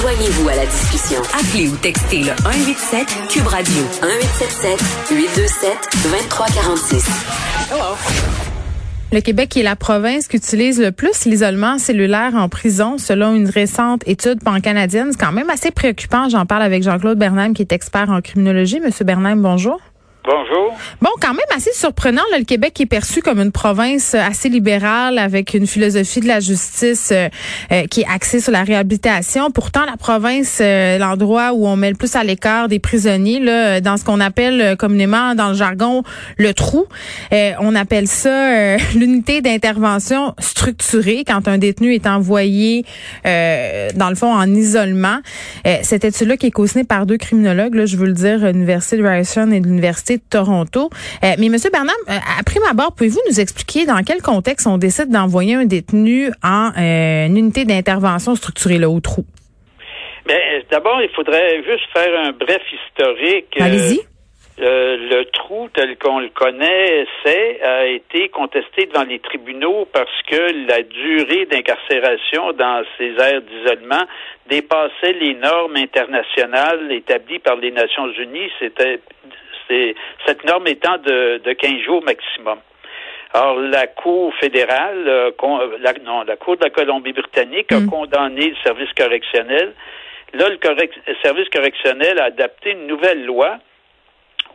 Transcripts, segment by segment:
Joignez-vous à la discussion. Appelez ou textez le 187 Cube Radio 1877 827 2346. Le Québec est la province qui utilise le plus l'isolement cellulaire en prison, selon une récente étude pan-canadienne. C'est quand même assez préoccupant. J'en parle avec Jean-Claude Bernheim, qui est expert en criminologie. Monsieur Bernheim, bonjour. Bonjour. Bon, quand même assez surprenant. le Québec est perçu comme une province euh, assez libérale avec une philosophie de la justice euh, euh, qui est axée sur la réhabilitation. Pourtant, la province, l'endroit où on met le plus à l'écart des prisonniers, là, dans ce qu'on appelle communément dans le jargon le trou, on appelle ça l'unité d'intervention structurée quand un détenu est envoyé, dans le fond, en isolement. cette étude-là qui est co par deux criminologues, là, je veux le dire, l'Université de Ryerson et l'Université Toronto. Euh, mais Monsieur Bernard, euh, après ma barre, pouvez-vous nous expliquer dans quel contexte on décide d'envoyer un détenu en euh, une unité d'intervention structurée là, au trou? Ben, d'abord, il faudrait juste faire un bref historique. Allez-y. le trou tel qu'on le connaît, c'est a été contesté devant les tribunaux parce que la durée d'incarcération dans ces aires d'isolement dépassait les normes internationales établies par les Nations Unies. C'était cette norme étant de, de 15 jours maximum. Alors, la Cour fédérale, euh, la, non, la Cour de la Colombie-Britannique a mm. condamné le service correctionnel. Là, le, service correctionnel a adapté une nouvelle loi.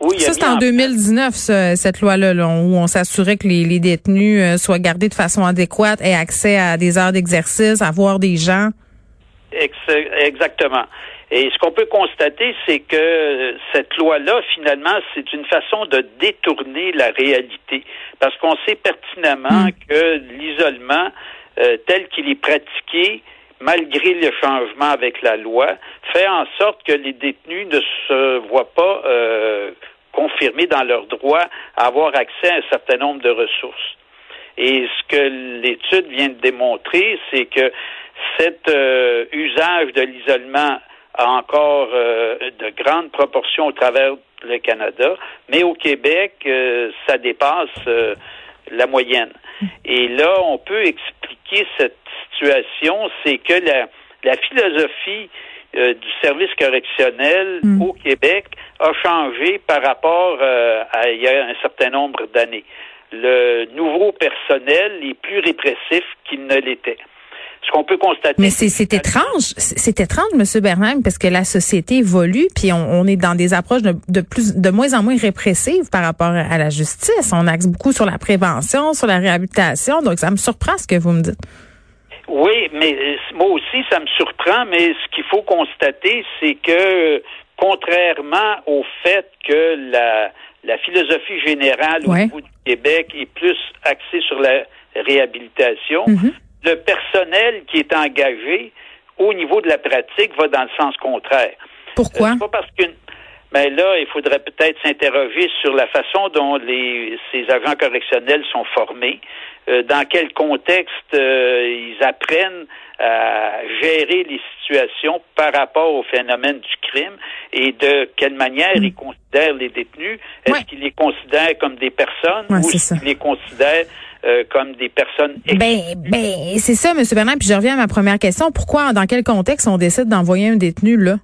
Où il ça, c'est en, 2019, cette loi-là, où on s'assurait que les, détenus euh, soient gardés de façon adéquate, aient accès à des heures d'exercice, à voir des gens. Exactement. Et ce qu'on peut constater, c'est que cette loi-là, finalement, c'est une façon de détourner la réalité. Parce qu'on sait pertinemment hmm. que l'isolement, euh, tel qu'il est pratiqué, malgré le changement avec la loi, fait en sorte que les détenus ne se voient pas euh, confirmés dans leur droit à avoir accès à un certain nombre de ressources. Et ce que l'étude vient de démontrer, c'est que cet euh, usage de l'isolement a encore euh, de grandes proportions au travers le Canada, mais au Québec, euh, ça dépasse euh, la moyenne. Et là, on peut expliquer cette situation, c'est que la, la philosophie du service correctionnel mm. au Québec a changé par rapport à il y a un certain nombre d'années. Le nouveau personnel est plus répressif qu'il ne l'était ce qu'on peut constater. Mais c'est étrange, c'est étrange, Monsieur Bernheim, parce que la société évolue, puis on, est dans des approches de, plus, de moins en moins répressives par rapport à la justice. On axe beaucoup sur la prévention, sur la réhabilitation, donc ça me surprend ce que vous me dites. Oui, mais euh, moi aussi, ça me surprend, mais ce qu'il faut constater, c'est que contrairement au fait que la, la philosophie générale au niveau du Québec est plus axée sur la réhabilitation, mm-hmm le personnel qui est engagé au niveau de la pratique va dans le sens contraire. Pourquoi? Euh, pas parce que mais ben là, il faudrait peut-être s'interroger sur la façon dont les, ces agents correctionnels sont formés, euh, dans quel contexte euh, ils apprennent à gérer les situations par rapport au phénomène du crime et de quelle manière mm. ils considèrent les détenus. Est-ce qu'ils les considèrent comme des personnes ou est-ce qu'ils les considèrent euh, comme des personnes. Ben, ben c'est ça, M. Bernard. Puis je reviens à ma première question. Pourquoi, dans quel contexte on décide d'envoyer un détenu là?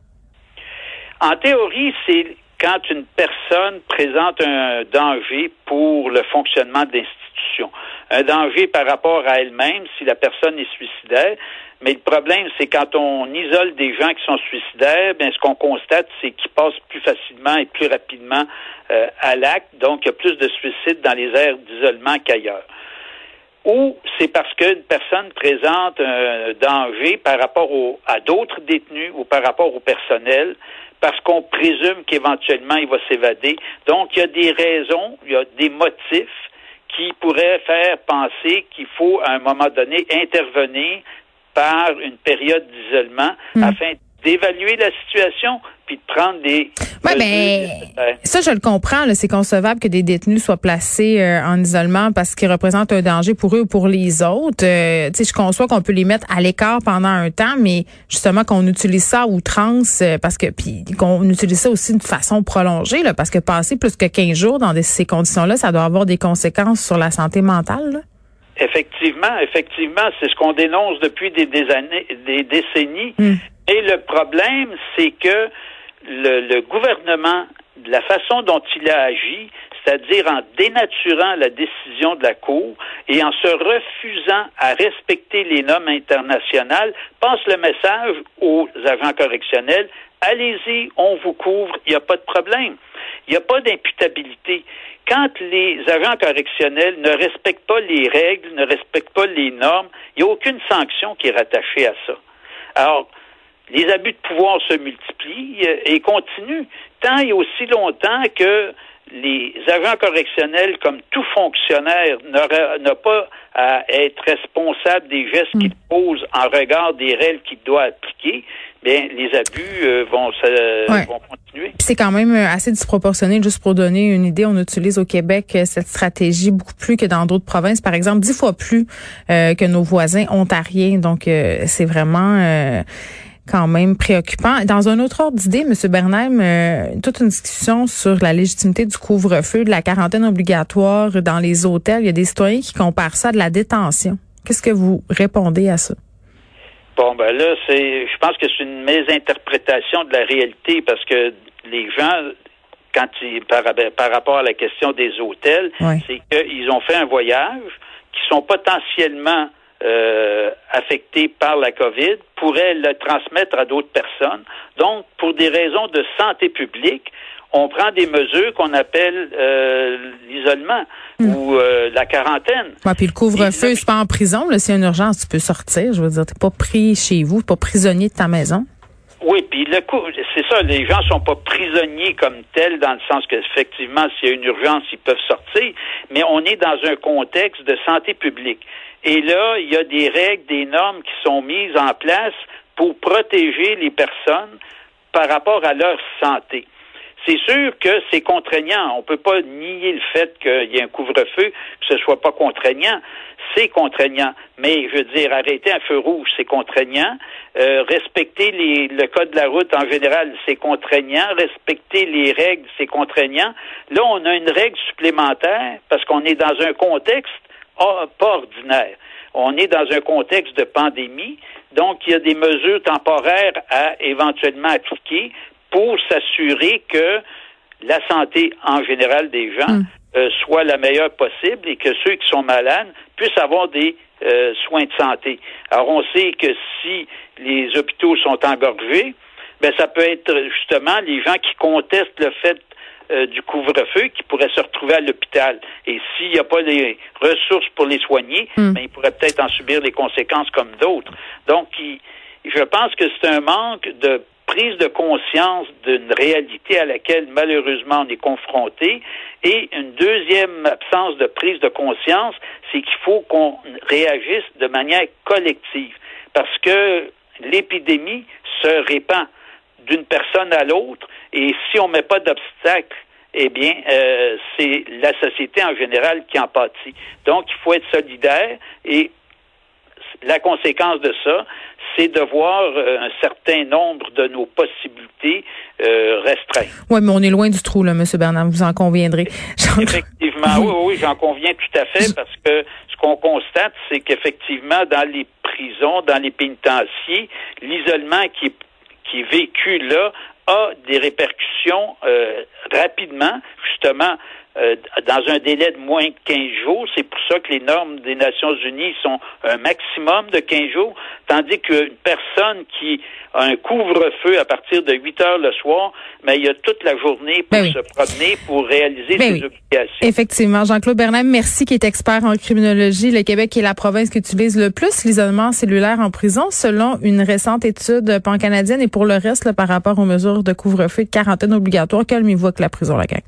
En théorie, c'est quand une personne présente un danger pour le fonctionnement de l'institution. Un danger par rapport à elle-même si la personne est suicidaire. Mais le problème, c'est quand on isole des gens qui sont suicidaires, bien, ce qu'on constate, c'est qu'ils passent plus facilement et plus rapidement euh, à l'acte. Donc, il y a plus de suicides dans les aires d'isolement qu'ailleurs ou c'est parce qu'une personne présente un danger par rapport à d'autres détenus ou par rapport au personnel, parce qu'on présume qu'éventuellement il va s'évader. Donc, il y a des raisons, il y a des motifs qui pourraient faire penser qu'il faut, à un moment donné, intervenir par une période d'isolement hmm. afin d'évaluer la situation puis de prendre des ouais, ben, ça je le comprends c'est concevable que des détenus soient placés euh, en isolement parce qu'ils représentent un danger pour eux ou pour les autres euh, tu sais je conçois qu'on peut les mettre à l'écart pendant un temps mais justement qu'on utilise ça à outrance euh, parce que puis qu'on utilise ça aussi de façon prolongée là, parce que passer plus que 15 jours dans ces conditions là ça doit avoir des conséquences sur la santé mentale Effectivement, effectivement, c'est ce qu'on dénonce depuis des, années, des décennies. Hmm. Et le problème, c'est que le, gouvernement, la façon dont il a agi, c'est-à-dire en dénaturant la décision de la Cour et en se refusant à respecter les normes internationales, passe le message aux agents correctionnels, allez-y, on vous couvre, il n'y a pas de problème. Il n'y a pas d'imputabilité. Quand les agents correctionnels ne respectent pas les règles, ne respectent pas les normes, il n'y a aucune sanction qui est rattachée à ça. Alors, les abus de pouvoir se multiplient euh, et continuent tant et aussi longtemps que les agents correctionnels, comme tout fonctionnaire, n'a pas à être responsable des gestes qu'il mm. pose en regard des règles qu'il doit appliquer, bien, les abus euh, vont, vont continuer. C'est quand même euh, assez disproportionné, juste pour donner une idée. On utilise au Québec euh, cette stratégie beaucoup plus que dans d'autres provinces, par exemple, dix fois plus que nos voisins ontariens. Donc, c'est vraiment quand même préoccupant. Dans un autre ordre d'idée, M. Bernheim, euh, toute une discussion sur la légitimité du couvre-feu, de la quarantaine obligatoire dans les hôtels. Il y a des citoyens qui comparent ça à de la détention. Qu'est-ce que vous répondez à ça? Bon, ben là, c'est, je pense que c'est une mésinterprétation de la réalité parce que les gens, quand ils, par, par rapport à la question des hôtels, c'est qu'ils ont fait un voyage qui sont potentiellement euh, affectés par la COVID pourraient le transmettre à d'autres personnes. Donc, pour des raisons de santé publique, on prend des mesures qu'on appelle euh, l'isolement hmm. ou euh, la quarantaine. Ouais, puis le couvre-feu, c'est pas en prison. S'il y a une urgence, tu peux sortir. Je veux dire, t'es pas pris chez vous, pas prisonnier de ta maison. Oui, puis le coup, c'est ça, les gens sont pas prisonniers comme tels dans le sens qu'effectivement, s'il y a une urgence, ils peuvent sortir, mais on est dans un contexte de santé publique. Et là, il y a des règles, des normes qui sont mises en place pour protéger les personnes par rapport à leur santé. C'est sûr que c'est contraignant. On ne peut pas nier le fait qu'il y ait un couvre-feu, que ce soit pas contraignant. C'est contraignant. Mais je veux dire, arrêter un feu rouge, c'est contraignant. Euh, respecter le code de la route en général, c'est contraignant. Respecter les règles, c'est contraignant. Là, on a une règle supplémentaire parce qu'on est dans un contexte pas ordinaire. On est dans un contexte de pandémie, donc il y a des mesures temporaires à éventuellement appliquer pour s'assurer que la santé en général des gens hmm. euh, soit la meilleure possible et que ceux qui sont malades puissent avoir des euh, soins de santé. Alors on sait que si les hôpitaux sont engorgés, ben ça peut être justement les gens qui contestent le fait euh, du couvre-feu qui pourraient se retrouver à l'hôpital. Et s'il n'y a pas les ressources pour les soigner, hmm. ben, ils pourraient peut-être en subir les conséquences comme d'autres. Donc, je pense que c'est un manque de prise de conscience d'une réalité à laquelle malheureusement on est confronté. Et une deuxième absence de prise de conscience, c'est qu'il faut qu'on réagisse de manière collective. Parce que l'épidémie se répand d'une personne à l'autre. Et si on ne met pas d'obstacle, eh bien, euh, c'est la société en général qui en pâtit. Donc, il faut être solidaire et la conséquence de ça, c'est de voir euh, un certain nombre de nos possibilités euh, restreintes. Oui, mais on est loin du trou, là, M. Bernard, vous en conviendrez. Effectivement, oui, oui, j'en conviens tout à fait, parce que ce qu'on constate, c'est qu'effectivement, dans les prisons, dans les pénitenciers, l'isolement qui est qui est vécu là a des répercussions euh, rapidement, justement, euh, dans un délai de moins de 15 jours. C'est pour ça que les normes des Nations Unies sont un maximum de 15 jours, tandis qu'une personne qui a un couvre-feu à partir de 8 heures le soir, mais il y a toute la journée pour ben se promener, pour réaliser ben ses obligations. Effectivement. Jean-Claude Bernard, merci, qui est expert en criminologie. Le Québec est la province qui utilise le plus l'isolement cellulaire en prison, selon une récente étude pan-canadienne. Et pour le reste, par rapport aux mesures de couvre-feu et de quarantaine obligatoire, calmez-vous avec la prison, la gang.